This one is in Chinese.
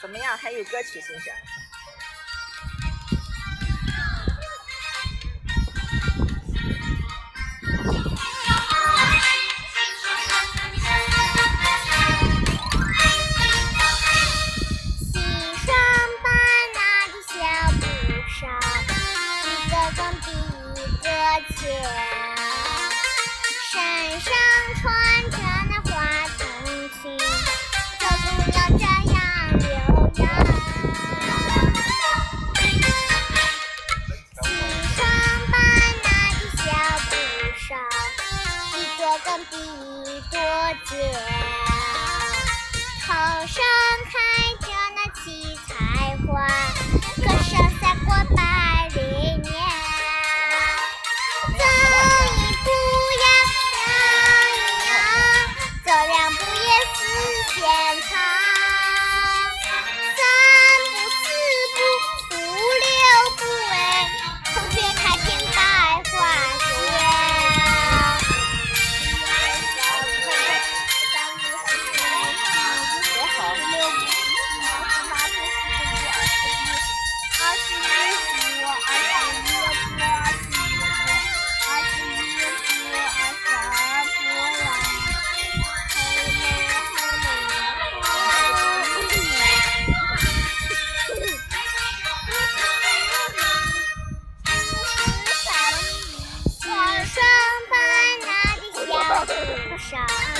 怎么样还有歌曲欣赏一上三四的小七八一个三四五六七八三二更比一朵莲，头上开着那七彩花，歌声赛过百里。年走一步呀，想一想，走两步也似天堂。不是。